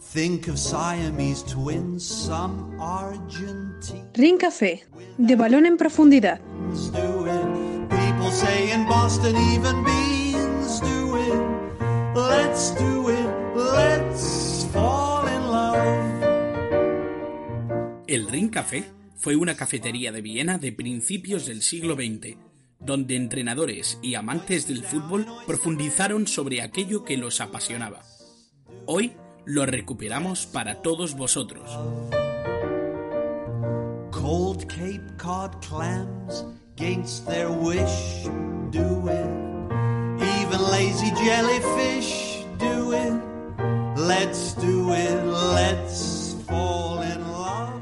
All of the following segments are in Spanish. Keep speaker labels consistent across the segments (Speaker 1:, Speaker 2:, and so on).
Speaker 1: Think of Siamese twins, some Argentine.
Speaker 2: Ring Café, de balón en profundidad.
Speaker 1: Do it. People say in Boston even beans do it. Let's do it. Let's fall in love.
Speaker 3: El Ring Café fue una cafetería de Viena de principios del siglo XX, donde entrenadores y amantes del fútbol profundizaron sobre aquello que los apasionaba. Hoy lo recuperamos para todos vosotros.
Speaker 1: Cold Cape Cod clams against their wish do it. Even lazy jellyfish do it. Let's do it. Let's fall in love.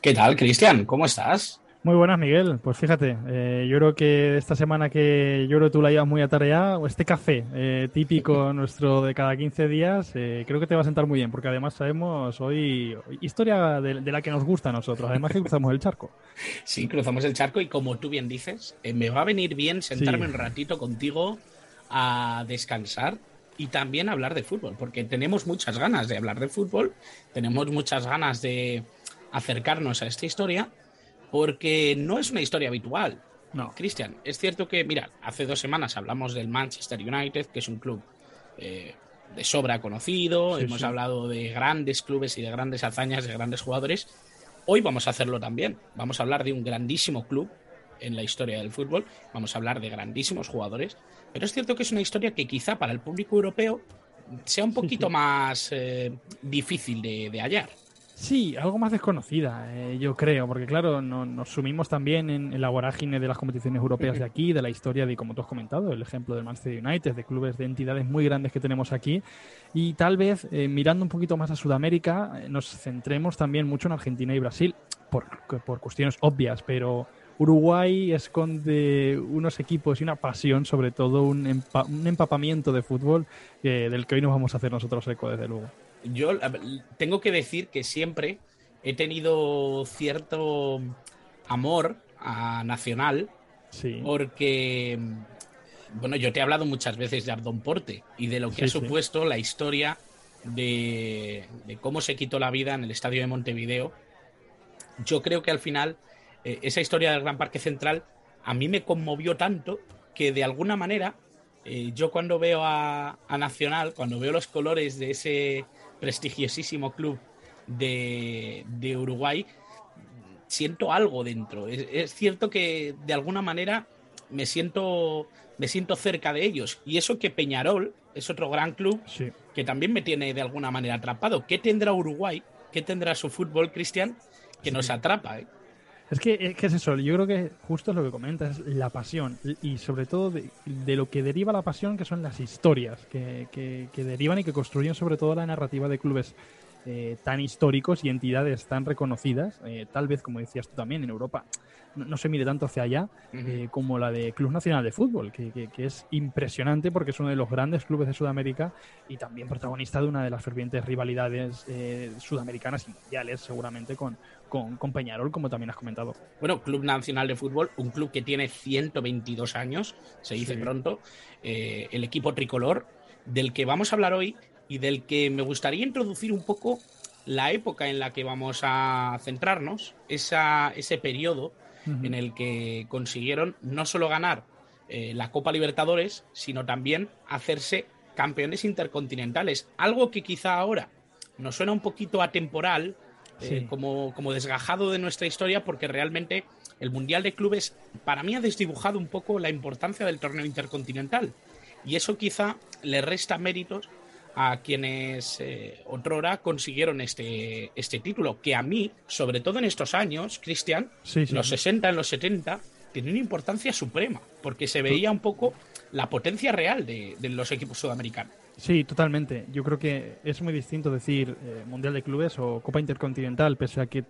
Speaker 3: ¿Qué tal, Cristian? ¿Cómo estás?
Speaker 4: Muy buenas, Miguel. Pues fíjate, eh, yo creo que esta semana que yo creo que tú la llevas muy atareada, este café eh, típico nuestro de cada 15 días, eh, creo que te va a sentar muy bien, porque además sabemos hoy historia de, de la que nos gusta a nosotros, además que cruzamos el charco.
Speaker 3: Sí, cruzamos el charco y como tú bien dices, eh, me va a venir bien sentarme
Speaker 4: Sí.
Speaker 3: un ratito contigo a descansar y también hablar de fútbol, porque tenemos muchas ganas de hablar de fútbol, tenemos muchas ganas de acercarnos a esta historia, porque no es una historia habitual.
Speaker 4: No.
Speaker 3: Cristian, es cierto que, mira, hace dos semanas hablamos del Manchester United, que es un club eh, de sobra conocido,
Speaker 4: Sí,
Speaker 3: hemos
Speaker 4: sí.
Speaker 3: hablado de grandes clubes y de grandes hazañas, de grandes jugadores. Hoy vamos a hacerlo también. Vamos a hablar de un grandísimo club en la historia del fútbol, vamos a hablar de grandísimos jugadores, pero es cierto que es una historia que quizá para el público europeo sea un poquito más eh, difícil de, de hallar.
Speaker 4: Sí, algo más desconocida, eh, yo creo, porque claro, no- nos sumimos también en, en la de las competiciones europeas de aquí, de la historia de, como tú has comentado, el ejemplo del Manchester United, de clubes de entidades muy grandes que tenemos aquí, y tal vez eh, mirando un poquito más a Sudamérica, eh, nos centremos también mucho en Argentina y Brasil, por, por cuestiones obvias, pero Uruguay esconde unos equipos y una pasión, sobre todo un, un empapamiento de fútbol del que hoy nos vamos a hacer nosotros eco, desde luego.
Speaker 3: Yo tengo que decir que siempre he tenido cierto amor a Nacional
Speaker 4: Sí.
Speaker 3: porque, bueno, yo te he hablado muchas veces de Ardón Porte y de lo que
Speaker 4: Sí,
Speaker 3: ha
Speaker 4: sí.
Speaker 3: supuesto la historia de, de cómo se quitó la vida en el estadio de Montevideo. Yo creo que al final eh, esa historia del Gran Parque Central a mí me conmovió tanto que de alguna manera eh, yo cuando veo a, a Nacional, cuando veo los colores de ese prestigiosísimo club de, de Uruguay, siento algo dentro. Es, es cierto que de alguna manera me siento, me siento cerca de ellos. Y eso que Peñarol es otro gran club
Speaker 4: Sí.
Speaker 3: que también me tiene de alguna manera atrapado. ¿Qué tendrá Uruguay? ¿Qué tendrá su fútbol, Cristian? Que nos atrapa, ¿eh?
Speaker 4: Es que, es es eso, yo creo que justo es lo que comentas, la pasión y sobre todo de, de lo que deriva la pasión, que son las historias que, que- que derivan y que construyen sobre todo la narrativa de clubes eh, tan históricos y entidades tan reconocidas, eh, tal vez como decías tú también en Europa, no, no se mire tanto hacia allá eh, como la de Club Nacional de Fútbol, que, que- que es impresionante porque es uno de los grandes clubes de Sudamérica y también protagonista de una de las fervientes rivalidades sudamericanas y mundiales, seguramente con, con, con Peñarol, como también has comentado.
Speaker 3: Bueno, Club Nacional de Fútbol, un club que tiene 122 años, se dice
Speaker 4: Sí.
Speaker 3: pronto, el equipo tricolor, del que vamos a hablar hoy y del que me gustaría introducir un poco la época en la que vamos a centrarnos, esa, ese periodo
Speaker 4: Ujú.
Speaker 3: en el que consiguieron no solo ganar eh, la Copa Libertadores, sino también hacerse campeones intercontinentales. Algo que quizá ahora nos suena un poquito atemporal, eh, como, como desgajado de nuestra historia, porque realmente el Mundial de Clubes para mí ha desdibujado un poco la importancia del torneo intercontinental. Y eso quizá le resta méritos a quienes eh, otrora consiguieron este, este título, que a mí, sobre todo en estos años, Cristian,
Speaker 4: Sí, sí.
Speaker 3: los 60, en los 70, tenía una importancia suprema, porque se veía un poco la potencia real de, los equipos sudamericanos.
Speaker 4: Sí, totalmente. Yo creo que es muy distinto decir eh, Mundial de Clubes o Copa Intercontinental, pese a que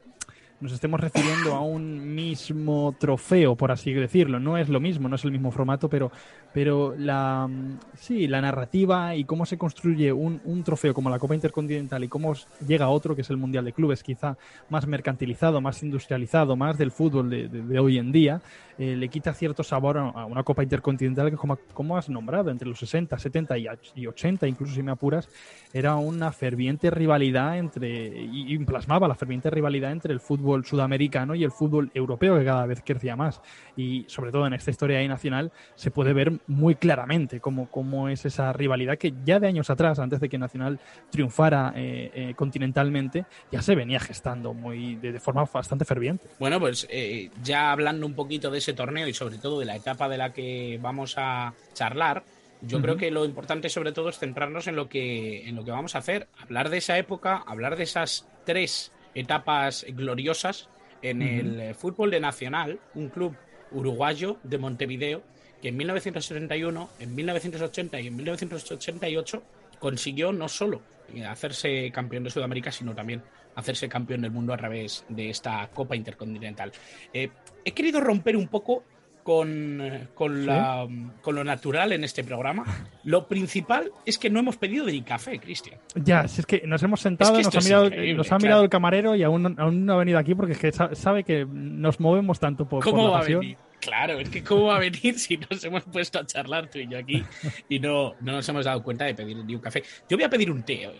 Speaker 4: nos estemos refiriendo a un mismo trofeo, por así decirlo. No es lo mismo, no es el mismo formato, pero, pero la, sí, la narrativa y cómo se construye un, un trofeo como la Copa Intercontinental y cómo llega otro, que es el Mundial de Clubes, quizá más mercantilizado, más industrializado, más del fútbol de, hoy en día, eh, le quita cierto sabor a una Copa Intercontinental que, como, como has nombrado, entre los 60, 70 y 80, incluso si me apuras, era una ferviente rivalidad entre, y, y plasmaba la ferviente rivalidad entre el fútbol sudamericano y el fútbol europeo, que cada vez crecía más. Y sobre todo en esta historia ahí nacional se puede ver muy claramente cómo, cómo es esa rivalidad que ya de años atrás, antes de que Nacional triunfara eh, eh, continentalmente, ya se venía gestando muy de, forma bastante ferviente.
Speaker 3: Bueno, pues eh, ya hablando un poquito de ese torneo y sobre todo de la etapa de la que vamos a charlar, yo creo que lo importante sobre todo es centrarnos en lo que en lo que vamos a hacer, hablar de esa época, hablar de esas tres etapas gloriosas en el eh, fútbol de Nacional, un club uruguayo de Montevideo que en 1971, en 1980 y en 1988 consiguió no solo eh, hacerse campeón de Sudamérica, sino también hacerse campeón del mundo a través de esta Copa Intercontinental. Eh, he querido romper un poco con, con, la, con, lo natural en este programa. Lo principal es que no hemos pedido ni café, Cristian.
Speaker 4: Ya, si es que nos hemos sentado, nos, ha mirado, nos ha mirado el camarero y aún, aún, no ha venido aquí porque es que sabe que nos movemos tanto por,
Speaker 3: ¿Cómo
Speaker 4: va
Speaker 3: a venir? Claro, es que cómo va a venir si nos hemos puesto a charlar tú y yo aquí y no, no nos hemos dado cuenta de pedir ni un café. Yo voy a pedir un té hoy.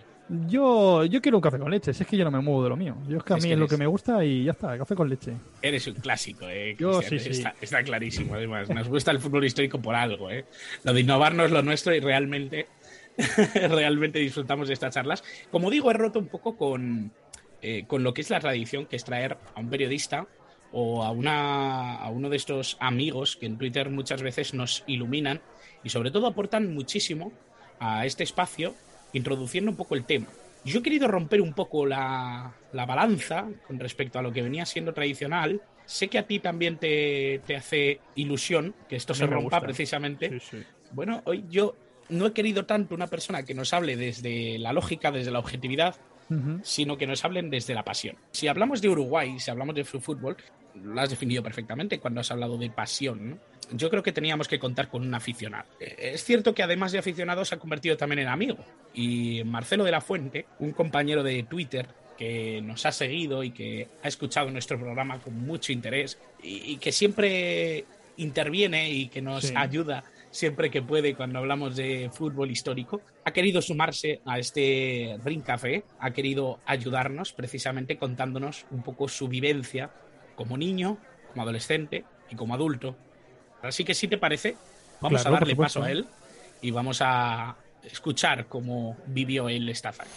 Speaker 4: Yo, yo quiero un café con leche, si es que yo no me muevo de lo mío. Yo es que a mí es, lo que me gusta y ya está, café con leche.
Speaker 3: Eres un clásico, eh. Yo, sí, sí. Está, clarísimo, además. Nos gusta el fútbol histórico por algo, eh. Lo de innovar no es lo nuestro y realmente, realmente disfrutamos de estas charlas. Como digo, he roto un poco con, eh, con lo que es la tradición, que es traer a un periodista o a, una, a uno de estos amigos que en Twitter muchas veces nos iluminan y sobre todo aportan muchísimo a este espacio introduciendo un poco el tema. Yo he querido romper un poco la, balanza con respecto a lo que venía siendo tradicional. Sé que a ti también te, hace ilusión que esto se rompa precisamente. Bueno, hoy yo no he querido tanto una persona que nos hable desde la lógica, desde la objetividad, sino que nos hablen desde la pasión. Si hablamos de Uruguay, si hablamos de fútbol, lo has definido perfectamente cuando has hablado de pasión. ¿no? yo creo que teníamos que contar con un aficionado. Es cierto que además de aficionado se ha convertido también en amigo. Y Marcelo de la Fuente, un compañero de Twitter que nos ha seguido y que ha escuchado nuestro programa con mucho interés y, que siempre interviene y que nos ayuda siempre que puede cuando hablamos de fútbol histórico, ha querido sumarse a este Ring Café, ha querido ayudarnos precisamente contándonos un poco su vivencia como niño, como adolescente y como adulto Así que si te parece, vamos a darle paso a él y vamos a escuchar cómo vivió él esta fase.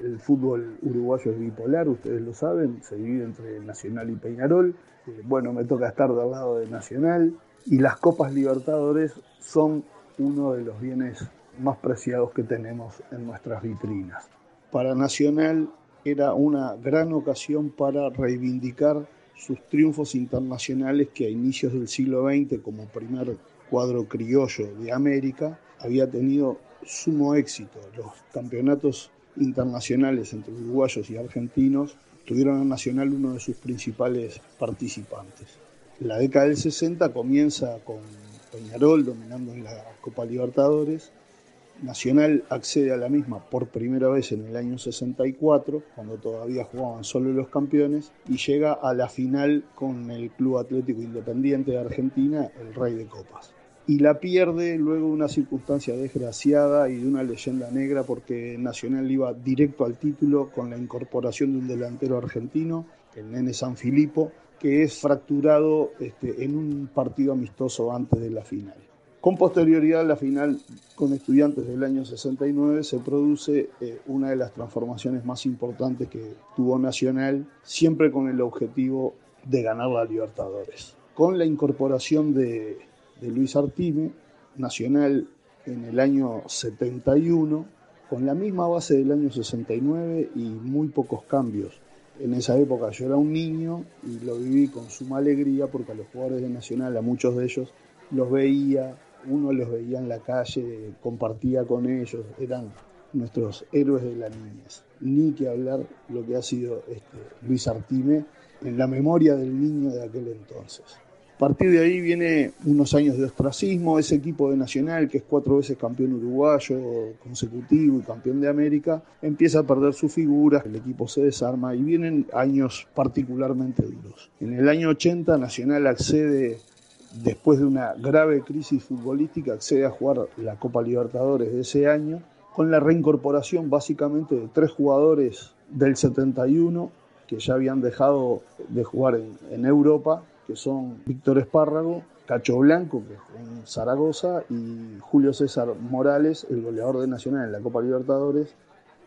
Speaker 5: El fútbol uruguayo es bipolar, ustedes lo saben, se divide entre Nacional y Peñarol. Eh, bueno, me toca estar del lado de Nacional y las Copas Libertadores son uno de los bienes más preciados que tenemos en nuestras vitrinas. Para Nacional era una gran ocasión para reivindicar sus triunfos internacionales que a inicios del siglo XX, como primer cuadro criollo de América, había tenido sumo éxito. Los campeonatos internacionales entre uruguayos y argentinos tuvieron a Nacional uno de sus principales participantes. La década del 60 comienza con Peñarol dominando en la Copa Libertadores Nacional accede a la misma por primera vez en el año 64, cuando todavía jugaban solo los campeones, y llega a la final con el Club Atlético Independiente de Argentina, el Rey de Copas. Y la pierde luego de una circunstancia desgraciada y de una leyenda negra porque Nacional iba directo al título con la incorporación de un delantero argentino, el nene San Filipo, que es fracturado este, en un partido amistoso antes de la final. Con posterioridad a la final con estudiantes del año 69 se produce eh, una de las transformaciones más importantes que tuvo Nacional, siempre con el objetivo de ganar la Libertadores. Con la incorporación de, de Luis Artime, Nacional en el año 71, con la misma base del año 69 y muy pocos cambios En esa época yo era un niño y lo viví con suma alegría porque a los jugadores de Nacional, a muchos de ellos, los veía, uno los veía en la calle, compartía con ellos, eran nuestros héroes de la niñez. Ni que hablar lo que ha sido este, Luis Artime en la memoria del niño de aquel entonces. A partir de ahí viene unos años de ostracismo, ese equipo de Nacional, que es cuatro veces campeón uruguayo consecutivo y campeón de América, empieza a perder su figura, el equipo se desarma y vienen años particularmente duros. En el año 80 Nacional accede, después de una grave crisis futbolística, accede a jugar la Copa Libertadores de ese año, con la reincorporación básicamente de tres jugadores del 71 que ya habían dejado de jugar en, Europa, que son Víctor Espárrago, Cacho Blanco, que jugó en Zaragoza, y Julio César Morales, el goleador de Nacional en la Copa Libertadores,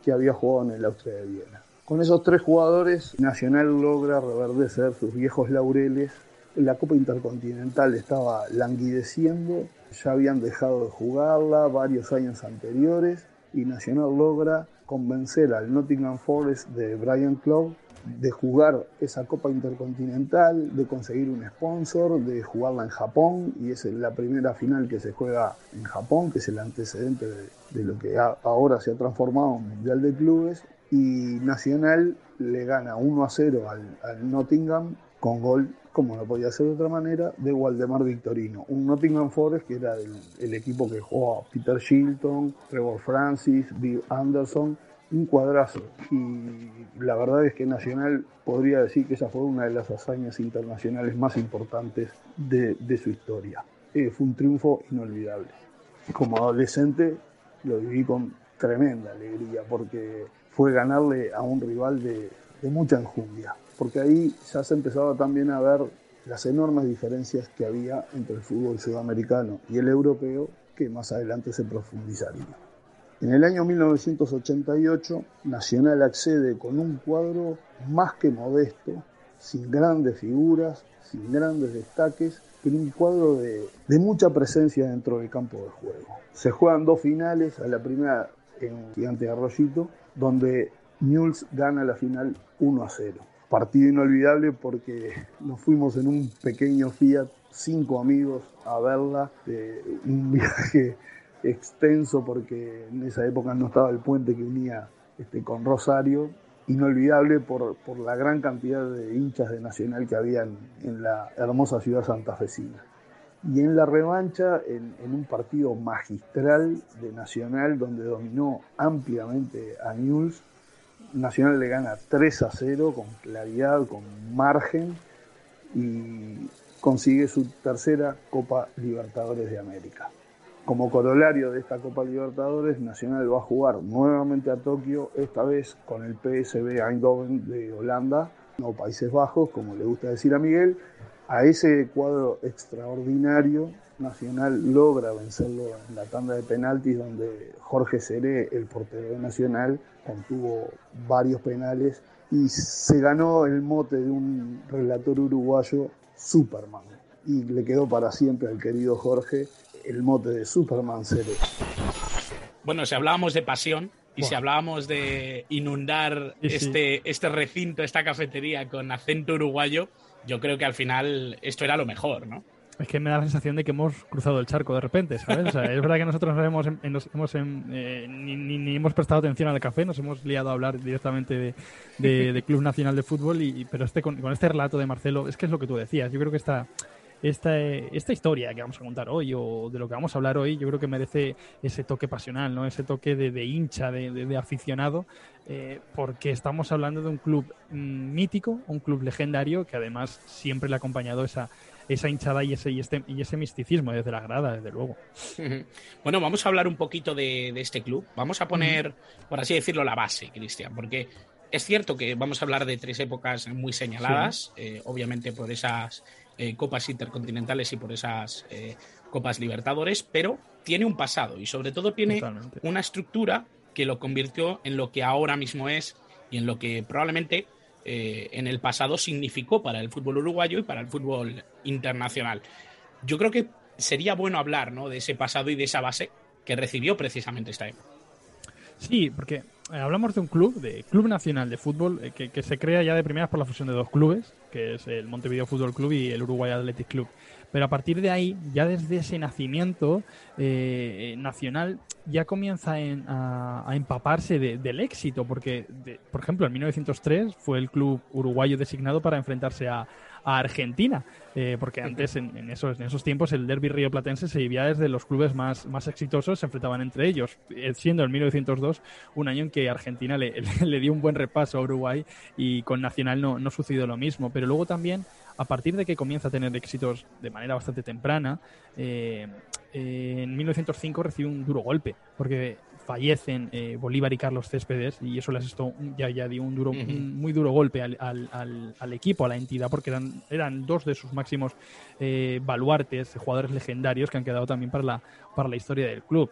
Speaker 5: que había jugado en el Austria de Viena. Con esos tres jugadores, Nacional logra reverdecer sus viejos laureles. La Copa Intercontinental estaba languideciendo, ya habían dejado de jugarla varios años anteriores y Nacional logra convencer al Nottingham Forest de Brian Clough de jugar esa Copa Intercontinental, de conseguir un sponsor, de jugarla en Japón, y es la primera final que se juega en Japón, que es el antecedente de, lo que ahora se ha transformado en Mundial de Clubes, y Nacional le gana 1 a 0 al, Nottingham con gol, como no podía ser de otra manera, de Waldemar Victorino. Un Nottingham Forest que era el, equipo que jugó Peter Shilton, Trevor Francis, Bill Anderson, un cuadrazo. Y la verdad es que Nacional podría decir que esa fue una de las hazañas internacionales más importantes de, su historia. Eh, fue un triunfo inolvidable. Como adolescente lo viví con tremenda alegría porque fue ganarle a un rival de, de mucha enjundia. Porque ahí ya se empezaba también a ver las enormes diferencias que había entre el fútbol sudamericano y el europeo que más adelante se profundizaría. En el año 1988, Nacional accede con un cuadro más que modesto, sin grandes figuras, sin grandes destaques, pero un cuadro de, mucha presencia dentro del campo de juego. Se juegan dos finales, a la primera en Gigante de Arroyito, donde Newell's gana la final 1 a 0. Partido inolvidable porque nos fuimos en un pequeño Fiat, cinco amigos, a verla, de un viaje extenso porque en esa época no estaba el puente que unía este, con Rosario, inolvidable por, por, la gran cantidad de hinchas de Nacional que había en, la hermosa ciudad santafesina. Y en la revancha, en, un partido magistral de Nacional, donde dominó ampliamente a News, Nacional le gana 3 a 0 con claridad, con margen y consigue su tercera Copa Libertadores de América. Como corolario de esta Copa Libertadores, Nacional va a jugar nuevamente a Tokio, esta vez con el PSV Eindhoven de Holanda, o Países Bajos, como le gusta decir a Miguel. A ese cuadro extraordinario, Nacional logra vencerlo en la tanda de penaltis, donde Jorge Seré, el portero de Nacional, contuvo varios penales y se ganó el mote de un relator uruguayo, Superman. Y le quedó para siempre al querido Jorge el mote de Superman Cero.
Speaker 3: Bueno, si hablábamos de pasión y si hablábamos de inundar este, este recinto, esta cafetería con acento uruguayo, yo creo que al final esto era lo mejor, ¿no?
Speaker 4: Es que me da la sensación de que hemos cruzado el charco de repente, ¿sabes? es verdad que nosotros hemos, hemos eh, ni, hemos prestado atención al café, nos hemos liado a hablar directamente de, Club Nacional de Fútbol, y, pero este, con, este relato de Marcelo, es que es lo que tú decías, yo creo que está esta, esta historia que vamos a contar hoy o de lo que vamos a hablar hoy, yo creo que merece ese toque pasional, ¿no? ese toque de, hincha, de, aficionado, eh, porque estamos hablando de un club mm, mítico, un club legendario que además siempre le ha acompañado esa, esa hinchada y ese, y, este, y ese misticismo desde la grada, desde luego.
Speaker 3: Bueno, vamos a hablar un poquito de, este club. Vamos a poner, por así decirlo, la base, Cristian, porque es cierto que vamos a hablar de tres épocas muy señaladas, eh, obviamente por esas eh, copas intercontinentales y por esas eh, copas libertadores, pero tiene un pasado y sobre todo tiene una estructura que lo convirtió en lo que ahora mismo es y en lo que probablemente eh, en el pasado significó para el fútbol uruguayo y para el fútbol internacional. Yo creo que sería bueno hablar ¿no? de ese pasado y de esa base que recibió precisamente esta época.
Speaker 4: Sí, porque eh, hablamos de un club, de Club Nacional de Fútbol, eh, que, que, se crea ya de primeras por la fusión de dos clubes, que es el Montevideo Fútbol Club y el Uruguay Athletic Club. Pero a partir de ahí, ya desde ese nacimiento eh, nacional, ya comienza en, a, a, empaparse de, del éxito, porque, de, por ejemplo, en 1903 fue el club uruguayo designado para enfrentarse a, a Argentina, eh, porque antes en, en, esos, en esos tiempos el derby río platense se vivía desde los clubes más, más exitosos, se enfrentaban entre ellos, eh, siendo el 1902 un año en que Argentina le, le, dio un buen repaso a Uruguay y con Nacional no, no sucedió lo mismo, pero luego también a partir de que comienza a tener éxitos de manera bastante temprana, eh, eh, en 1905 recibe un duro golpe, porque fallecen eh, Bolívar y Carlos Céspedes y eso les esto ya, ya dio un, duro, uh -huh. un muy duro golpe al, al, al, equipo, a la entidad, porque eran, eran dos de sus máximos eh, baluartes, jugadores legendarios que han quedado también para la, para la historia del club.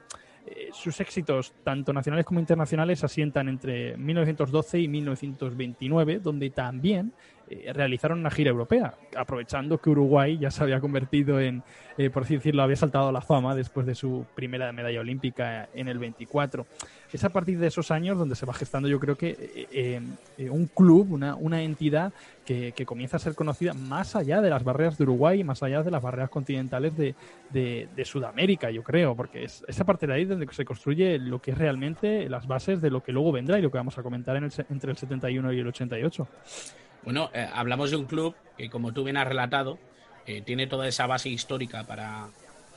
Speaker 4: Sus éxitos, tanto nacionales como internacionales, asientan entre 1912 y 1929, donde también eh, realizaron una gira europea, aprovechando que Uruguay ya se había convertido en, eh, por así decirlo, había saltado a la fama después de su primera medalla olímpica en el 24. Es a partir de esos años donde se va gestando, yo creo que eh, eh, un club, una, una entidad que, que, comienza a ser conocida más allá de las barreras de Uruguay, más allá de las barreras continentales de, de, de Sudamérica, yo creo, porque es esa parte de ahí donde se construye lo que es realmente las bases de lo que luego vendrá y lo que vamos a comentar en el, entre el 71 y el 88.
Speaker 3: Bueno, eh, hablamos de un club que, como tú bien has relatado, eh, tiene toda esa base histórica para,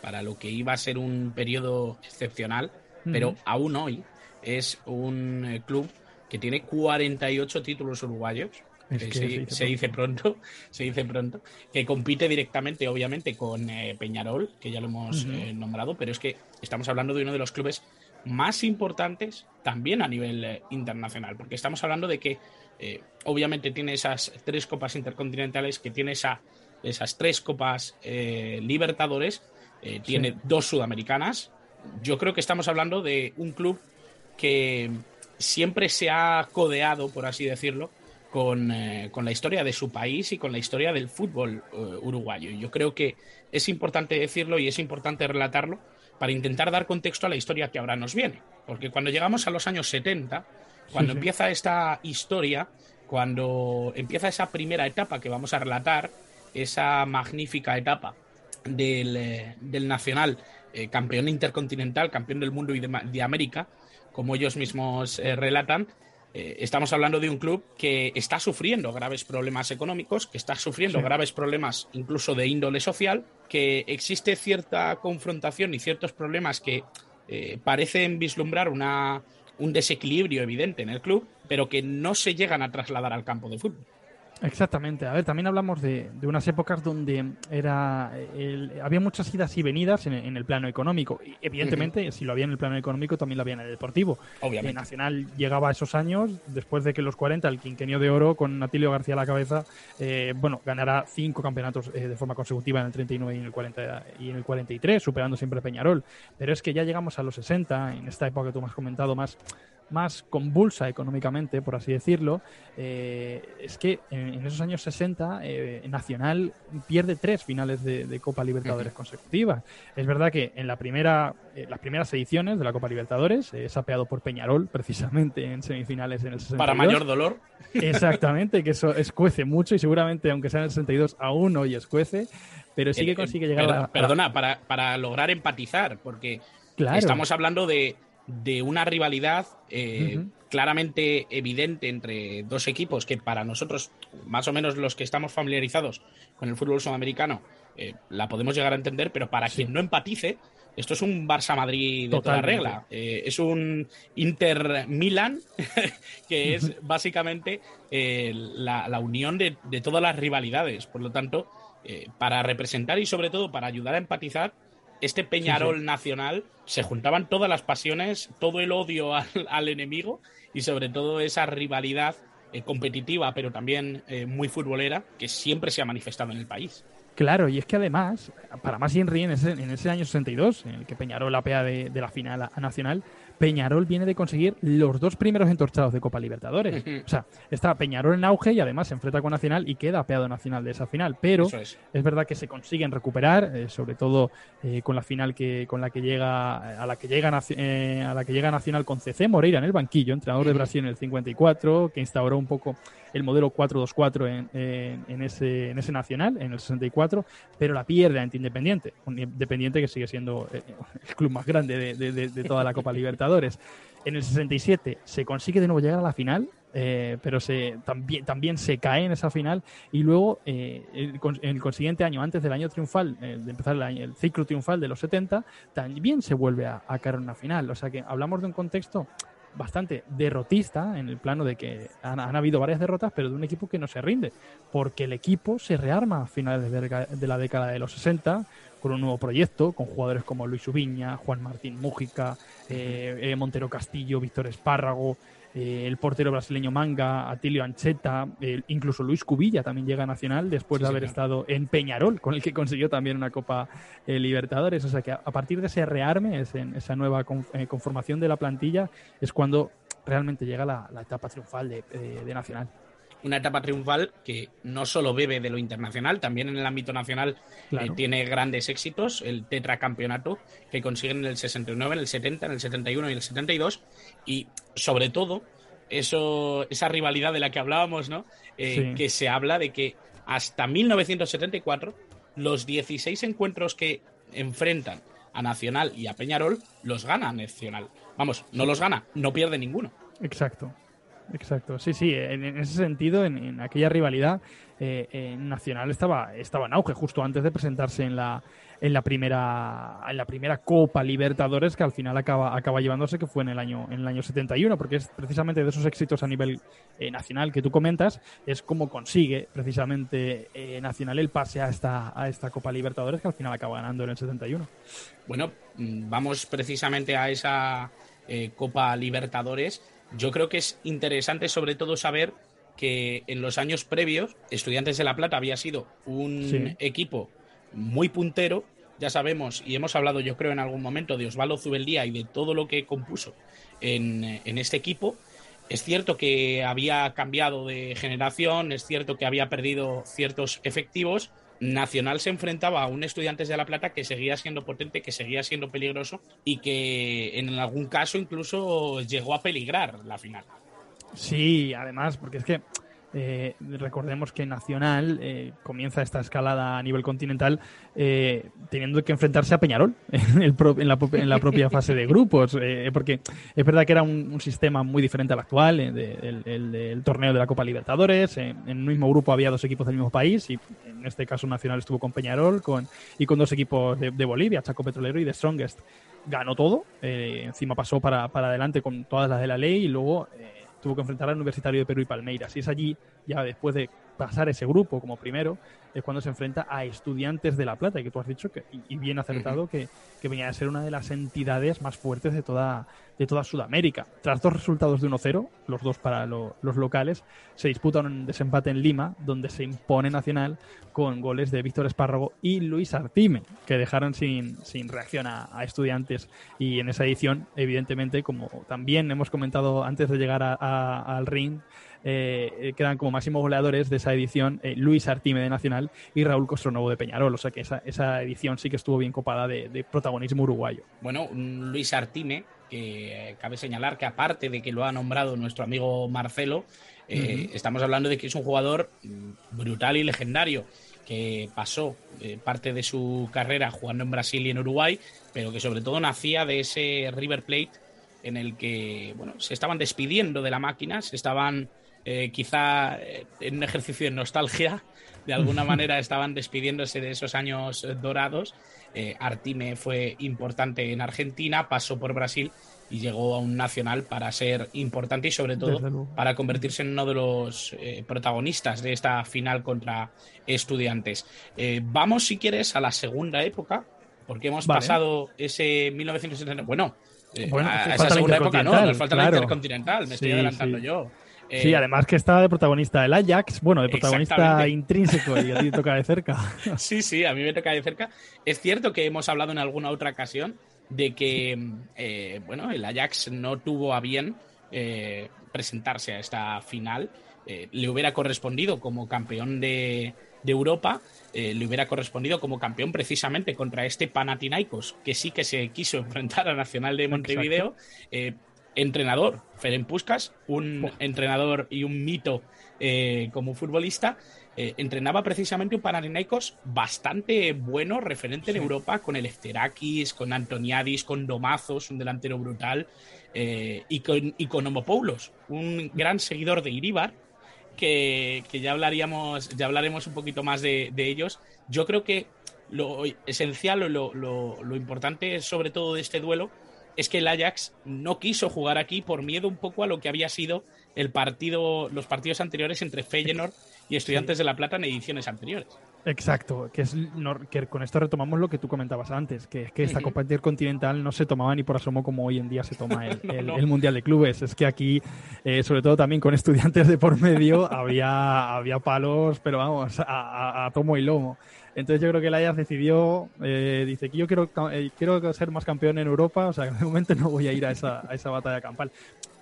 Speaker 3: para, lo que iba a ser un periodo excepcional, uh -huh. pero aún hoy es un eh, club que tiene 48 títulos uruguayos. Es que se, se, dice se, dice pronto, se dice pronto, que compite directamente, obviamente, con eh, Peñarol, que ya lo hemos uh -huh. nombrado, pero es que estamos hablando de uno de los clubes más importantes también a nivel eh, internacional, porque estamos hablando de que eh, obviamente tiene esas tres copas intercontinentales, que tiene esa, esas tres copas eh, Libertadores, eh, tiene sí. dos sudamericanas. Yo creo que estamos hablando de un club que siempre se ha codeado, por así decirlo, con, eh, con la historia de su país y con la historia del fútbol uruguayo. Yo creo que es importante decirlo y es importante relatarlo para intentar dar contexto a la historia que ahora nos viene. Porque cuando llegamos a los años 70, cuando sí, sí. empieza esta historia, cuando empieza esa primera etapa que vamos a relatar, esa magnífica etapa del, eh, del Nacional, eh, campeón intercontinental, campeón del mundo y de, de América, como ellos mismos eh, relatan, eh, estamos hablando de un club que está sufriendo graves problemas económicos, que está sufriendo sí. graves problemas incluso de índole social, que existe cierta confrontación y ciertos problemas que parecen vislumbrar una, un desequilibrio evidente en el club, pero que no se llegan a trasladar al campo de fútbol.
Speaker 4: Exactamente. A ver, también hablamos de, de unas épocas donde era el, había muchas idas y venidas en, en el plano económico. Y evidentemente, uh -huh. si lo había en el plano económico, también lo había en el deportivo.
Speaker 3: Obviamente.
Speaker 4: El Nacional llegaba a esos años, después de que los 40, el quinquenio de oro, con Atilio García a la cabeza, eh, bueno, ganará cinco campeonatos eh, de forma consecutiva en el 39 y en el, 40, y en el 43, superando siempre Peñarol. Pero es que ya llegamos a los 60, en esta época que tú me has comentado más más convulsa económicamente, por así decirlo, eh, es que en, en, esos años 60 eh, Nacional pierde tres finales de, de Copa Libertadores uh -huh. consecutivas. Es verdad que en la primera, eh, las primeras ediciones de la Copa Libertadores es apeado por Peñarol, precisamente en semifinales en el 62.
Speaker 3: Para mayor dolor.
Speaker 4: Exactamente, que eso escuece mucho y seguramente, aunque sea en el 62, aún hoy escuece, pero sí que consigue llegar
Speaker 3: perdona,
Speaker 4: a la...
Speaker 3: Perdona, para, para lograr empatizar, porque claro. estamos hablando de de una rivalidad eh, uh -huh. claramente evidente entre dos equipos que para nosotros, más o menos los que estamos familiarizados con el fútbol sudamericano, eh, la podemos llegar a entender, pero para sí. quien no empatice, esto es un Barça-Madrid de Totalmente. toda regla. Eh, es un Inter-Milan, que es básicamente eh, la, la, unión de, de, todas las rivalidades. Por lo tanto, eh, para representar y sobre todo para ayudar a empatizar, este Peñarol sí, sí. nacional se juntaban todas las pasiones, todo el odio al, al enemigo y sobre todo esa rivalidad eh, competitiva, pero también eh, muy futbolera, que siempre se ha manifestado en el país.
Speaker 4: Claro, y es que además, para más Inri en ese, en ese año 62, en el que Peñarol apea de, de la final a Nacional, Peñarol viene de conseguir los dos primeros entorchados de Copa Libertadores. O sea, está Peñarol en auge y además se enfrenta con Nacional y queda apeado Nacional de esa final. Pero es. verdad que se consiguen recuperar, eh, sobre todo eh, con la final que con la que llega a la que llega eh, a la que llega Nacional con CC Moreira en el banquillo, entrenador de Brasil en el 54, que instauró un poco el modelo 4-2-4 en, en, ese, en ese Nacional, en el 64, pero la pierde ante Independiente, un Independiente que sigue siendo el club más grande de, de toda la Copa Libertadores. En el 67 se consigue de nuevo llegar a la final, eh, pero se, también, también se cae en esa final y luego eh, el, en el consiguiente año, antes del año triunfal, eh, de empezar el, ciclo triunfal de los 70, también se vuelve a, caer en una final. O sea que hablamos de un contexto bastante derrotista en el plano de que han, habido varias derrotas, pero de un equipo que no se rinde, porque el equipo se rearma a finales de, la década de los 60 con un nuevo proyecto, con jugadores como Luis Ubiña, Juan Martín Mújica, Montero Castillo, Víctor Espárrago, eh, el portero brasileño Manga, Atilio Ancheta, incluso Luis Cubilla también llega a Nacional después de haber estado en Peñarol, con el que consiguió también una Copa eh, Libertadores. O sea que a, partir de ese rearme, esa nueva eh, conformación de la plantilla, es cuando realmente llega la, etapa triunfal de, Nacional
Speaker 3: una etapa triunfal que no solo bebe de lo internacional, también en el ámbito nacional tiene grandes éxitos, el tetracampeonato que consiguen en el 69, en el 70, en el 71 y el 72, y sobre todo eso, esa rivalidad de la que hablábamos, ¿no? Eh, que se habla de que hasta 1974 los 16 encuentros que enfrentan a Nacional y a Peñarol los gana Nacional. Vamos, no los gana, no pierde ninguno.
Speaker 4: Exacto. Exacto, sí, sí, en, ese sentido, en, aquella rivalidad, eh, Nacional estaba, estaba en auge justo antes de presentarse en la, en la primera en la primera Copa Libertadores que al final acaba, acaba llevándose que fue en el año en el año 71 porque es precisamente de esos éxitos a nivel eh, nacional que tú comentas es como consigue precisamente eh, Nacional el pase a esta a esta Copa Libertadores que al final acaba ganando en el 71
Speaker 3: bueno mm, vamos precisamente a esa eh, Copa Libertadores yo creo que es interesante sobre todo saber que en los años previos Estudiantes de La Plata había sido un equipo muy puntero, ya sabemos, y hemos hablado yo creo en algún momento de Osvaldo Zubeldía y de todo lo que compuso en, este equipo. Es cierto que había cambiado de generación, es cierto que había perdido ciertos efectivos. Nacional se enfrentaba a un Estudiantes de La Plata que seguía siendo potente, que seguía siendo peligroso y que en algún caso incluso llegó a peligrar la final.
Speaker 4: Sí, además, porque es que eh, recordemos que Nacional eh, comienza esta escalada a nivel continental eh, teniendo que enfrentarse a Peñarol en, la, propia fase de grupos, porque es verdad que era un, sistema muy diferente al actual, el, del torneo de la Copa Libertadores. en el mismo grupo había dos equipos del mismo país y en este caso Nacional estuvo con Peñarol con, y con dos equipos de, Bolivia, Chaco Petrolero y de Strongest. Ganó todo, encima pasó para adelante con todas las de la ley y luego tuvo que enfrentar al Universitario de Perú y Palmeiras. Y es allí, ya después de pasar ese grupo como primero, es cuando se enfrenta a Estudiantes de La Plata, y que tú has dicho, que, y bien acertado, que, que, venía a ser una de las entidades más fuertes de toda, de toda Sudamérica. Tras dos resultados de 1-0, los dos para los locales, se disputa un desempate en Lima, donde se impone Nacional con goles de Víctor Espárrago y Luis Artime, que dejaron sin, sin reacción a, Estudiantes. Y en esa edición, evidentemente, como también hemos comentado antes de llegar al ring, eh, quedan como máximos goleadores de esa edición eh, Luis Artime de Nacional y Raúl Costronovo de Peñarol. O sea que esa, esa edición sí que estuvo bien copada de, protagonismo uruguayo.
Speaker 3: Bueno, Luis Artime, que cabe señalar que aparte de que lo ha nombrado nuestro amigo Marcelo, eh, estamos hablando de que es un jugador brutal y legendario que pasó parte de su carrera jugando en Brasil y en Uruguay, pero que sobre todo nacía de ese River Plate en el que bueno, se estaban despidiendo de la máquina, se estaban eh, quizá eh, en un ejercicio de nostalgia, de alguna manera estaban despidiéndose de esos años dorados. Eh, Artime fue importante en Argentina, pasó por Brasil y llegó a un nacional para ser importante y sobre todo para convertirse en uno de los protagonistas de esta final contra estudiantes. vamos, si quieres, a la segunda época, porque hemos pasado ese 1970. Bueno, a esa segunda época no, nos falta la intercontinental, me estoy adelantando yo
Speaker 4: sí, eh, además que estaba de protagonista el Ajax, bueno, de protagonista intrínseco y a ti toca de cerca.
Speaker 3: sí, sí, a mí me toca de cerca. Es cierto que hemos hablado en alguna otra ocasión de que eh, bueno, el Ajax no tuvo a bien eh, presentarse a esta final. Le hubiera correspondido como campeón de, Europa, le hubiera correspondido como campeón precisamente contra este Panathinaikos, que sí que se quiso enfrentar a Nacional de Montevideo. Entrenador, Ferenc Puskas, un entrenador y un mito como futbolista, eh, entrenaba precisamente un Panathinaikos bastante bueno, referente en Europa, con el Efterakis, con Antoniadis, con Domazos, un delantero brutal, eh, y, con, y con Homopoulos, un gran seguidor de Iribar, que, ya, hablaríamos, ya hablaremos un poquito más de, ellos. Yo creo que lo esencial o lo, lo, importante sobre todo de este duelo es que el Ajax no quiso jugar aquí por miedo un poco a lo que había sido el partido, los partidos anteriores entre Feyenoord y Estudiantes de La Plata en ediciones anteriores.
Speaker 4: Exacto, que es que con esto retomamos lo que tú comentabas antes, que es que esta Copa Intercontinental no se tomaba ni por asomo como hoy en día se toma el, Mundial de Clubes. Es que aquí, eh, sobre todo también con estudiantes de por medio, había, había palos, pero vamos, a, tomo y lomo. Entonces yo creo que el Ajax decidió, eh, dice que yo quiero, eh, quiero ser más campeón en Europa, o sea, que de momento no voy a ir a esa, a esa batalla campal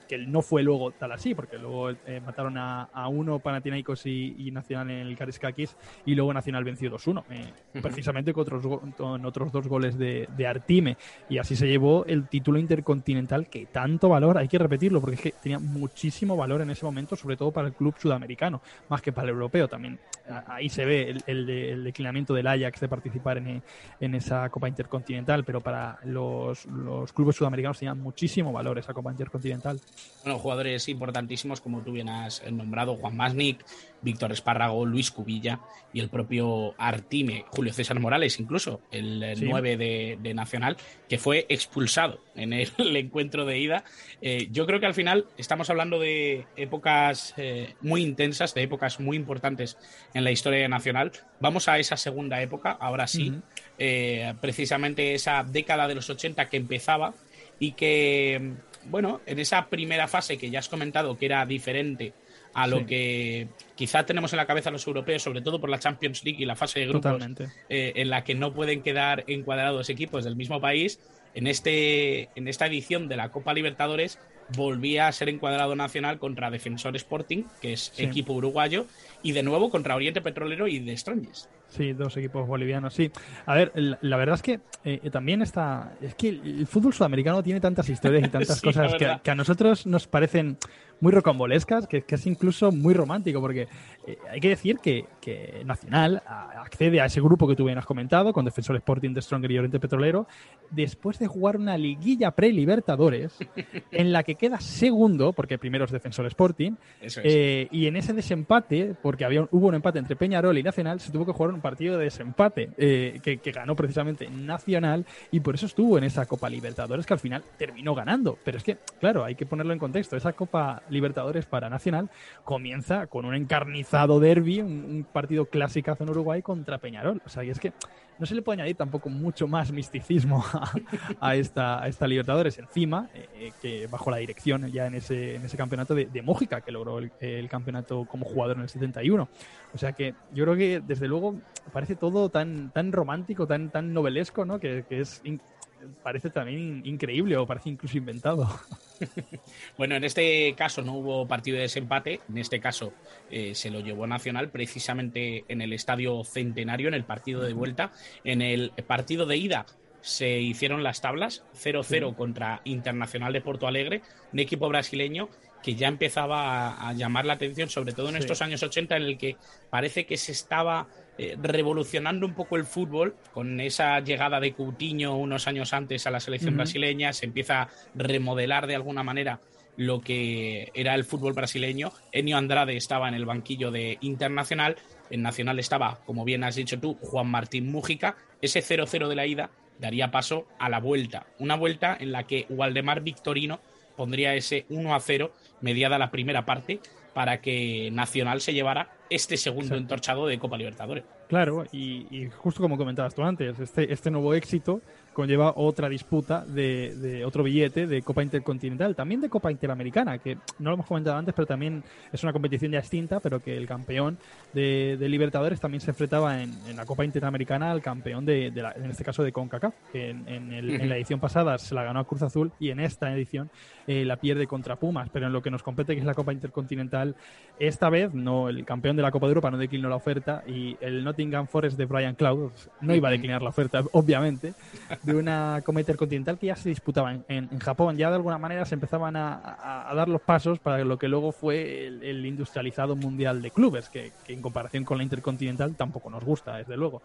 Speaker 4: que no fue luego tal así, porque luego eh, mataron a, a, uno Panathinaikos y, y, Nacional en el Kariskakis y luego Nacional venció 2-1, eh, precisamente con otros, con otros dos goles de, de, Artime. Y así se llevó el título intercontinental que tanto valor, hay que repetirlo, porque es que tenía muchísimo valor en ese momento, sobre todo para el club sudamericano, más que para el europeo también. Ahí se ve el, el, el declinamiento del Ajax de participar en, en, esa Copa Intercontinental, pero para los, los clubes sudamericanos tenía muchísimo valor esa Copa Intercontinental.
Speaker 3: Bueno, jugadores importantísimos, como tú bien has nombrado, Juan Masnik, Víctor Espárrago, Luis Cubilla y el propio Artime, Julio César Morales, incluso el 9 de, Nacional, que fue expulsado en el, encuentro de ida. Eh, yo creo que al final estamos hablando de épocas eh, muy intensas, de épocas muy importantes en la historia de Nacional. Vamos a esa segunda época, ahora sí, eh, precisamente esa década de los 80 que empezaba y que bueno, en esa primera fase que ya has comentado que era diferente a lo que quizá tenemos en la cabeza los europeos, sobre todo por la Champions League y la fase de grupos, eh, en la que no pueden quedar encuadrados equipos del mismo país, en, este, en esta edición de la Copa Libertadores volvía a ser encuadrado nacional contra Defensor Sporting, que es equipo uruguayo, y de nuevo contra Oriente Petrolero y de Strongest.
Speaker 4: Sí, dos equipos bolivianos, sí. A ver, la, verdad es que eh, también está. Es que el fútbol sudamericano tiene tantas historias y tantas cosas que, a nosotros nos parecen muy rocambolescas, que, que es incluso muy romántico, porque eh, hay que decir que, Nacional accede a ese grupo que tú bien has comentado, con Defensor Sporting de Stronger y Oriente Petrolero, después de jugar una liguilla pre-Libertadores, en la que queda segundo, porque primero es Defensor Sporting, eh, y en ese desempate, porque había hubo un empate entre Peñarol y Nacional, se tuvo que jugar un partido de desempate, eh, que, que ganó precisamente Nacional, y por eso estuvo en esa Copa Libertadores, que al final terminó ganando. Pero es que, claro, hay que ponerlo en contexto, esa Copa Libertadores para Nacional comienza con un encarnizado derby, un, partido clásico en Uruguay contra Peñarol. O sea, y es que no se le puede añadir tampoco mucho más misticismo a, esta, a esta Libertadores. Encima, eh, eh, que bajo la dirección ya en ese, en ese campeonato de, de Mójica, que logró el, campeonato como jugador en el 71. O sea que yo creo que desde luego parece todo tan, tan romántico, tan, tan novelesco, ¿no? Que es parece también increíble o parece incluso inventado.
Speaker 3: bueno, en este caso no hubo partido de desempate, en este caso eh, se lo llevó Nacional precisamente en el Estadio Centenario, en el partido de vuelta, en el partido de ida se hicieron las tablas 0-0 contra Internacional de Porto Alegre, un equipo brasileño que ya empezaba a, llamar la atención, sobre todo en estos años 80 en el que parece que se estaba eh, revolucionando un poco el fútbol con esa llegada de Coutinho unos años antes a la selección brasileña, se empieza a remodelar de alguna manera lo que era el fútbol brasileño. Enio Andrade estaba en el banquillo de Internacional, en Nacional estaba, como bien has dicho tú, Juan Martín Mújica. Ese 0-0 de la ida daría paso a la vuelta, una vuelta en la que Waldemar Victorino pondría ese 1-0 mediada la primera parte para que Nacional se llevara este segundo entorchado de Copa Libertadores.
Speaker 4: Claro, y, y, justo como comentabas tú antes, este, este nuevo éxito conlleva otra disputa de, de, otro billete de Copa Intercontinental, también de Copa Interamericana, que no lo hemos comentado antes, pero también es una competición ya extinta, pero que el campeón de, de Libertadores también se enfrentaba en, en, la Copa Interamericana al campeón de, de la, en este caso de CONCACAF, que en, en, el, en, la edición pasada se la ganó a Cruz Azul y en esta edición eh, la pierde contra Pumas, pero en lo que nos compete, que es la Copa Intercontinental, esta vez no, el campeón de la Copa de Europa no declinó la oferta y el Forest de Brian Cloud no iba a declinar la oferta, obviamente de una Copa Intercontinental que ya se disputaba en, Japón. Ya de alguna manera se empezaban a, dar los pasos para lo que luego fue el, industrializado mundial de clubes, que, en comparación con la Intercontinental tampoco nos gusta, desde luego.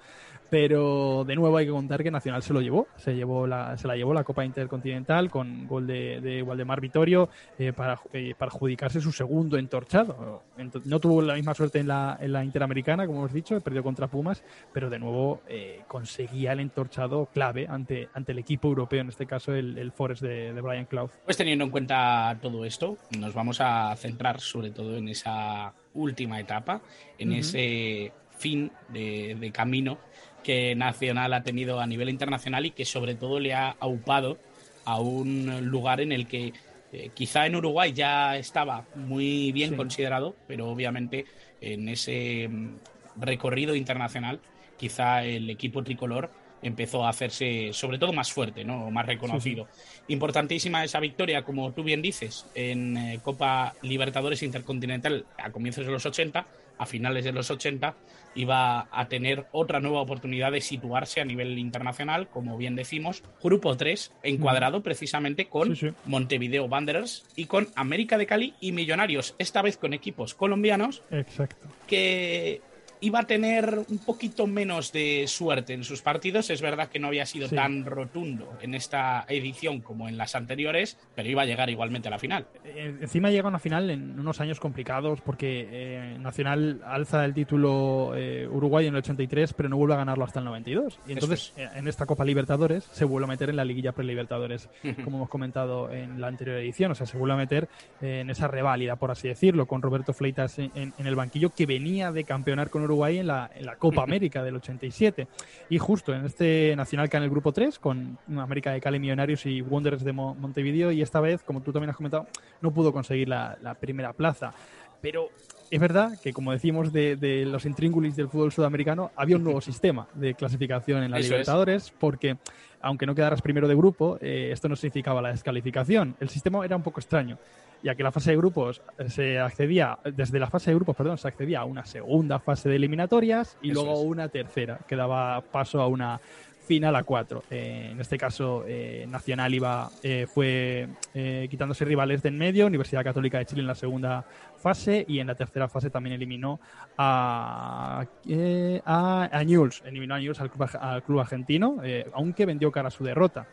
Speaker 4: Pero de nuevo hay que contar que Nacional se lo llevó, se, llevó la, se la llevó la Copa Intercontinental con gol de, de Waldemar Vitorio eh, para, eh, para adjudicarse su segundo entorchado. No tuvo la misma suerte en la, en la Interamericana, como hemos dicho, perdió contra Pumas, pero de nuevo eh, conseguía el entorchado clave ante ante, el equipo europeo, en este caso el, el Forest de, de, Brian Clough.
Speaker 3: Pues teniendo en cuenta todo esto, nos vamos a centrar sobre todo en esa última etapa, en uh -huh. ese fin de, de, camino que Nacional ha tenido a nivel internacional y que sobre todo le ha aupado a un lugar en el que eh, quizá en Uruguay ya estaba muy bien sí. considerado, pero obviamente en ese mm, recorrido internacional quizá el equipo tricolor empezó a hacerse sobre todo más fuerte, ¿no? más reconocido. Sí, sí. Importantísima esa victoria, como tú bien dices, en eh, Copa Libertadores Intercontinental a comienzos de los 80, a finales de los 80, iba a tener otra nueva oportunidad de situarse a nivel internacional, como bien decimos, Grupo 3, encuadrado mm. precisamente con sí, Montevideo Wanderers y con América de Cali y Millonarios, esta vez con equipos colombianos
Speaker 4: Exacto.
Speaker 3: que iba a tener un poquito menos de suerte en sus partidos. Es verdad que no había sido sí. tan rotundo en esta edición como en las anteriores, pero iba a llegar igualmente a la final.
Speaker 4: Eh, encima llega a una final en unos años complicados porque eh, Nacional alza el título eh, Uruguay en el 83, pero no vuelve a ganarlo hasta el 92. Y entonces es. en esta Copa Libertadores se vuelve a meter en la liguilla pre-Libertadores, como hemos comentado en la anterior edición. O sea, se vuelve a meter en esa reválida, por así decirlo, con Roberto Fleitas en, en, en el banquillo que venía de campeonar con Uruguay Uruguay en la, en la Copa América del 87. Y justo en este Nacional que en el grupo 3, con América de Cali Millonarios y Wanderers de Mo Montevideo, y esta vez, como tú también has comentado, no pudo conseguir la, la primera plaza. Pero es verdad que, como decimos de, de, los intríngulis del fútbol sudamericano, había un nuevo sistema de clasificación en la Eso Libertadores, es. porque aunque no quedaras primero de grupo, eh, esto no significaba la descalificación. El sistema era un poco extraño ya que la fase de grupos se accedía, desde la fase de grupos, perdón, se accedía a una segunda fase de eliminatorias y Eso luego es. una tercera, que daba paso a una final a cuatro. Eh, en este caso, eh, Nacional iba, eh, fue eh, quitándose rivales de en medio, Universidad Católica de Chile en la segunda fase y en la tercera fase también eliminó a, eh, a, a Newell's, eliminó a Newell's al club, al club argentino, aunque vendió cara a su derrota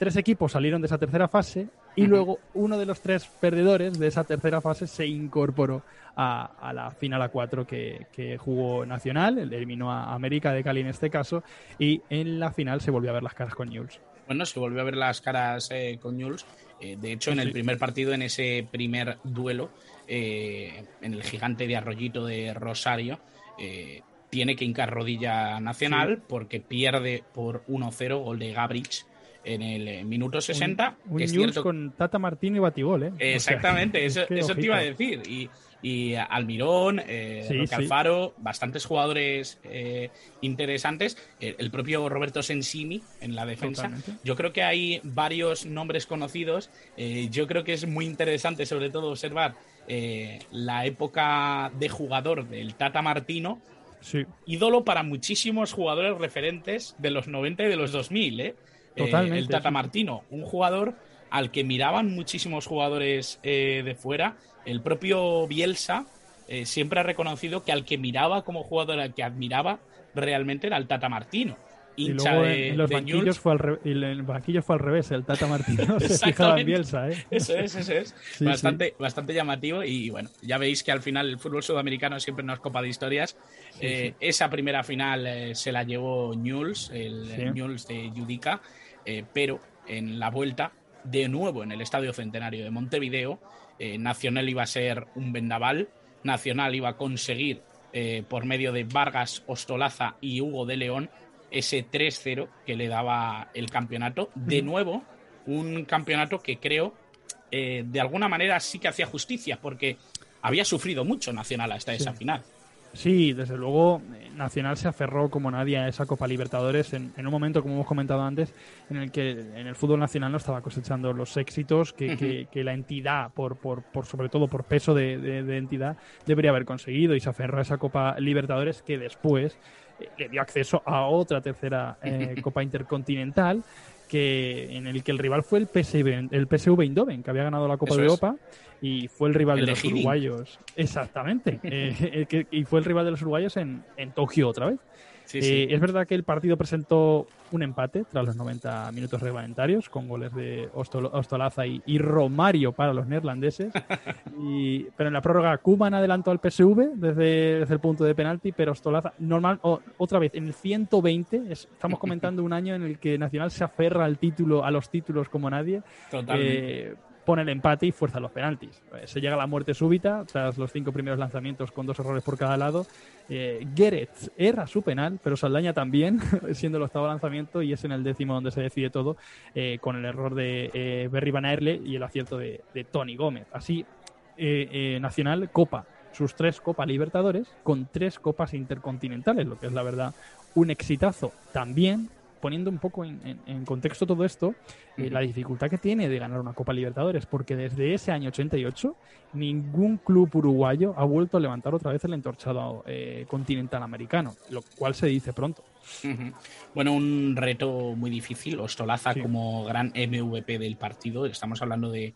Speaker 4: tres equipos salieron de esa tercera fase y luego uno de los tres perdedores de esa tercera fase se incorporó a, a la final a cuatro que, que, jugó Nacional, eliminó a América de Cali en este caso, y en la final se volvió a ver las caras con Newell's.
Speaker 3: Bueno, se volvió a ver las caras eh, con Newell's. Eh, de hecho, en el primer partido, en ese primer duelo, eh, en el gigante de Arroyito de Rosario, tiene que hincar rodilla Nacional sí. porque pierde por 1-0 gol de Gabrich en el minuto 60.
Speaker 4: Un, un es cierto... con Tata Martín y Batibol, ¿eh?
Speaker 3: Exactamente, o sea, eso, eso te iba a decir. Y, y Almirón, eh, sí, Alfaro, bastantes jugadores eh, interesantes. El, el, propio Roberto Sensini en la defensa. Totalmente. Yo creo que hay varios nombres conocidos. Eh, yo creo que es muy interesante, sobre todo, observar eh, la época de jugador del Tata Martino.
Speaker 4: Sí.
Speaker 3: Ídolo para muchísimos jugadores referentes de los 90 y de los 2000, ¿eh?
Speaker 4: Totalmente,
Speaker 3: el Tata Martino, un jugador al que miraban muchísimos jugadores eh, de fuera. El propio Bielsa eh, siempre ha reconocido que al que miraba como jugador, al que admiraba realmente era el Tata Martino.
Speaker 4: Hincha y luego de, en, los banquillos fue al re... y en el banquillo fue al revés, el Tata Martino se fijaba en Bielsa. ¿eh?
Speaker 3: Eso es, eso es. Sí, bastante, sí. bastante llamativo y bueno, ya veis que al final el fútbol sudamericano siempre nos copa de historias. Sí, eh, esa primera final eh, se la llevó Newell's, el Newell's de Judica, eh, pero en la vuelta, de nuevo en el Estadio Centenario de Montevideo, eh, Nacional iba a ser un vendaval, Nacional iba a conseguir eh, por medio de Vargas, Ostolaza y Hugo de León ese 3-0 que le daba el campeonato. De nuevo, un campeonato que creo eh, de alguna manera sí que hacía justicia, porque había sufrido mucho Nacional hasta esa final.
Speaker 4: Sí, desde luego eh, Nacional se aferró como nadie a esa Copa Libertadores en, un momento, como hemos comentado antes, en el que en el fútbol nacional no estaba cosechando los éxitos que, la entidad, por, por, por, sobre todo por peso de, entidad, debería haber conseguido y se aferró a esa Copa Libertadores que después eh, le dio acceso a otra tercera eh, Copa Intercontinental que en el que el rival fue el PSV, el PSV Eindhoven, que había ganado la Copa de Europa y fue el rival de los uruguayos. Exactamente. Eh, y fue el rival de los uruguayos en, en Tokio otra vez. Eh, es verdad que el partido presentó un empate tras los 90 minutos reglamentarios con goles de Ostolaza y, Romario para los neerlandeses. pero en la prórroga Kuman adelantó al PSV desde, el punto de penalti, pero Ostolaza, normal, otra vez, en el 120, estamos comentando un año en el que Nacional se aferra al título, a los títulos como nadie.
Speaker 3: Totalmente.
Speaker 4: Eh, pone el empate y fuerza los penaltis. Eh, se llega a la muerte súbita tras los cinco primeros lanzamientos con dos errores por cada lado. Eh, erra su penal, pero Saldaña también, siendo el octavo lanzamiento, y es en el décimo donde se decide todo, eh, con el error de eh, Berry Van y el acierto de, de Tony Gómez. Así, Nacional copa sus tres Copas Libertadores con tres Copas Intercontinentales, lo que es la verdad un exitazo también poniendo un poco en, contexto todo esto, eh, la dificultad que tiene de ganar una Copa Libertadores, porque desde ese año 88 ningún club uruguayo ha vuelto a levantar otra vez el entorchado eh, continental americano, lo cual se dice pronto.
Speaker 3: Bueno, un reto muy difícil. Ostolaza como gran MVP del partido. Estamos hablando de,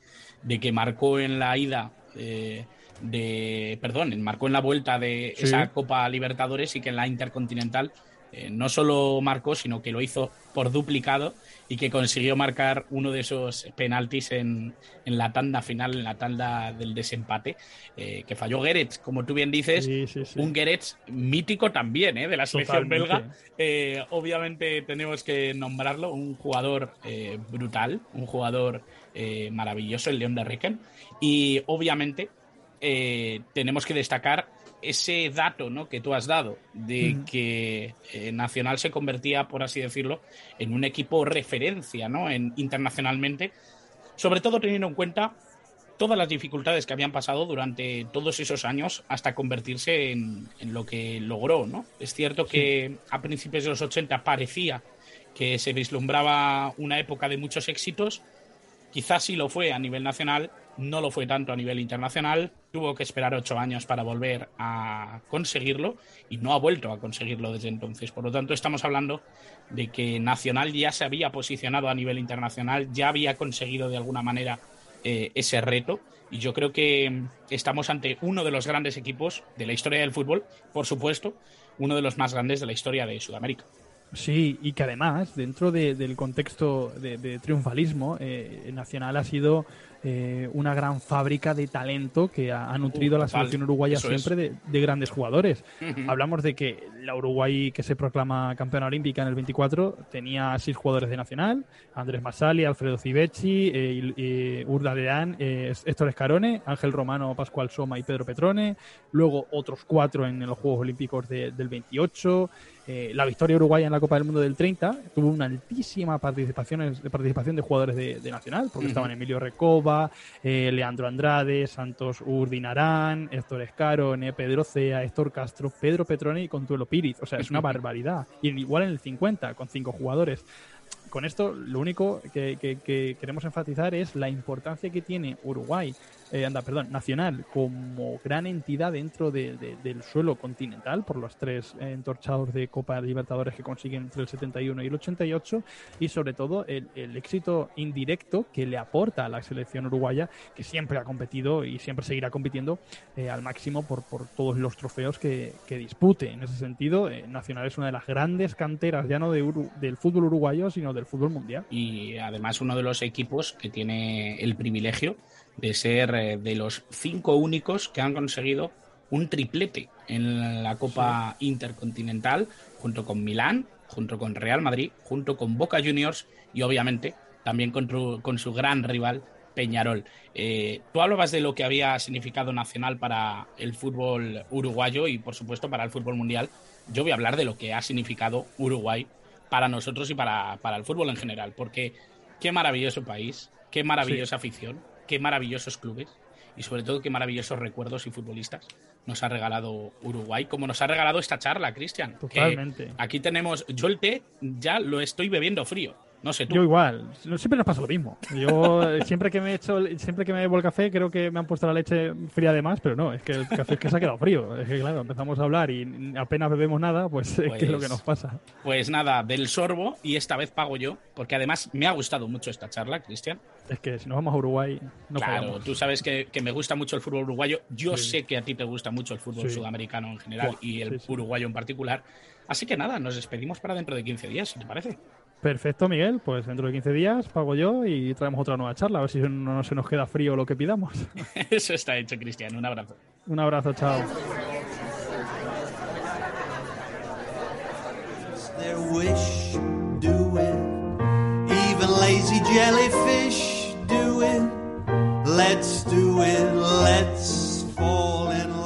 Speaker 3: que marcó en la ida eh, de. Perdón, marcó en la vuelta de esa Copa Libertadores y que en la Intercontinental eh, no solo marcó, sino que lo hizo por duplicado y que consiguió marcar uno de esos penaltis en, la tanda final, en la tanda del desempate, eh, que falló Gerets, como tú bien dices, un Gerets mítico también eh, de la selección belga. obviamente tenemos que nombrarlo, un jugador brutal, un jugador maravilloso, el León de Ricken, y obviamente tenemos que destacar ese dato ¿no? que tú has dado de que eh, Nacional se convertía, por así decirlo, en un equipo referencia ¿no? en, internacionalmente, sobre todo teniendo en cuenta todas las dificultades que habían pasado durante todos esos años hasta convertirse en, lo que logró. ¿no? Es cierto que a principios de los 80 parecía que se vislumbraba una época de muchos éxitos, quizás sí lo fue a nivel nacional, no lo fue tanto a nivel internacional, tuvo que esperar ocho años para volver a conseguirlo y no ha vuelto a conseguirlo desde entonces. Por lo tanto, estamos hablando de que Nacional ya se había posicionado a nivel internacional, ya había conseguido de alguna manera eh, ese reto y yo creo que estamos ante uno de los grandes equipos de la historia del fútbol, por supuesto, uno de los más grandes de la historia de Sudamérica.
Speaker 4: Sí, y que además, dentro del contexto de, triunfalismo, eh, Nacional ha sido eh, una gran fábrica de talento que ha, nutrido a la selección uruguaya siempre de, grandes jugadores. Hablamos de que la Uruguay que se proclama campeona olímpica en el 24 tenía seis jugadores de nacional, Andrés Masali, Alfredo Civechi, eh, Urda Deán, eh, Héctor Escarone, Ángel Romano, Pascual Soma y Pedro Petrone, luego otros cuatro en los Juegos Olímpicos del 28, eh, la victoria uruguaya en la Copa del Mundo del 30 tuvo una altísima participación, participación de jugadores de, Nacional, porque estaban Emilio Recoba, eh, Leandro Andrade, Santos Urdinarán, Héctor Escarone, Pedro Cea, Héctor Castro, Pedro Petrone y Contuelo Piriz. O sea, es una barbaridad. Y igual en el 50, con cinco jugadores con esto lo único que, queremos enfatizar es la importancia que tiene Uruguay eh, anda, perdón, Nacional como gran entidad dentro del suelo continental por los tres entorchados de Copa Libertadores que consiguen entre el 71 y el 88 y sobre todo el, éxito indirecto que le aporta a la selección uruguaya que siempre ha competido y siempre seguirá compitiendo eh, al máximo por, por, todos los trofeos que, dispute. En ese sentido, eh, Nacional es una de las grandes canteras ya no de del fútbol uruguayo sino del fútbol mundial.
Speaker 3: Y además uno de los equipos que tiene el privilegio de ser eh, de los cinco únicos que han conseguido un triplete en la Copa Intercontinental, junto con Milán, junto con Real Madrid, junto con Boca Juniors y obviamente también con, su gran rival Peñarol. Eh, tú hablabas de lo que había significado nacional para el fútbol uruguayo y, por supuesto, para el fútbol mundial. Yo voy a hablar de lo que ha significado Uruguay para nosotros y para, para el fútbol en general, porque qué maravilloso país, qué maravillosa afición, qué maravillosos clubes y sobre todo qué maravillosos recuerdos y futbolistas nos ha regalado Uruguay, como nos ha regalado esta charla, Cristian.
Speaker 4: Totalmente.
Speaker 3: Aquí tenemos, yo el té ya lo estoy bebiendo frío. No sé tú.
Speaker 4: Yo igual, siempre nos pasa lo mismo. Yo siempre que me he hecho, siempre que me bebo el café, creo que me han puesto la leche fría de más, pero no, es que el café es que se ha quedado frío. Es que claro, empezamos a hablar y apenas bebemos nada, pues, es que es lo que nos
Speaker 3: Pues-
Speaker 4: pasa.
Speaker 3: Pues nada, del sorbo y esta vez pago yo, porque además me ha gustado mucho esta charla, Cristian.
Speaker 4: Es que si nos vamos a Uruguay, no
Speaker 3: claro, tú sabes que, que me gusta mucho el fútbol uruguayo. Yo
Speaker 4: Sí.
Speaker 3: sé que a ti te gusta mucho el fútbol
Speaker 4: Sí.
Speaker 3: sudamericano en general y el
Speaker 4: sí, sí.
Speaker 3: uruguayo en particular. Así que nada, nos despedimos para dentro de 15 días, si te parece.
Speaker 4: Perfecto, Miguel. Pues dentro de 15 días pago yo y traemos otra nueva charla, a ver si no se nos queda frío lo que pidamos.
Speaker 3: Eso está hecho, Cristian. Un abrazo.
Speaker 4: Un abrazo, chao.
Speaker 1: their wish, do it. Even lazy jellyfish it, let's do it, let's fall in love.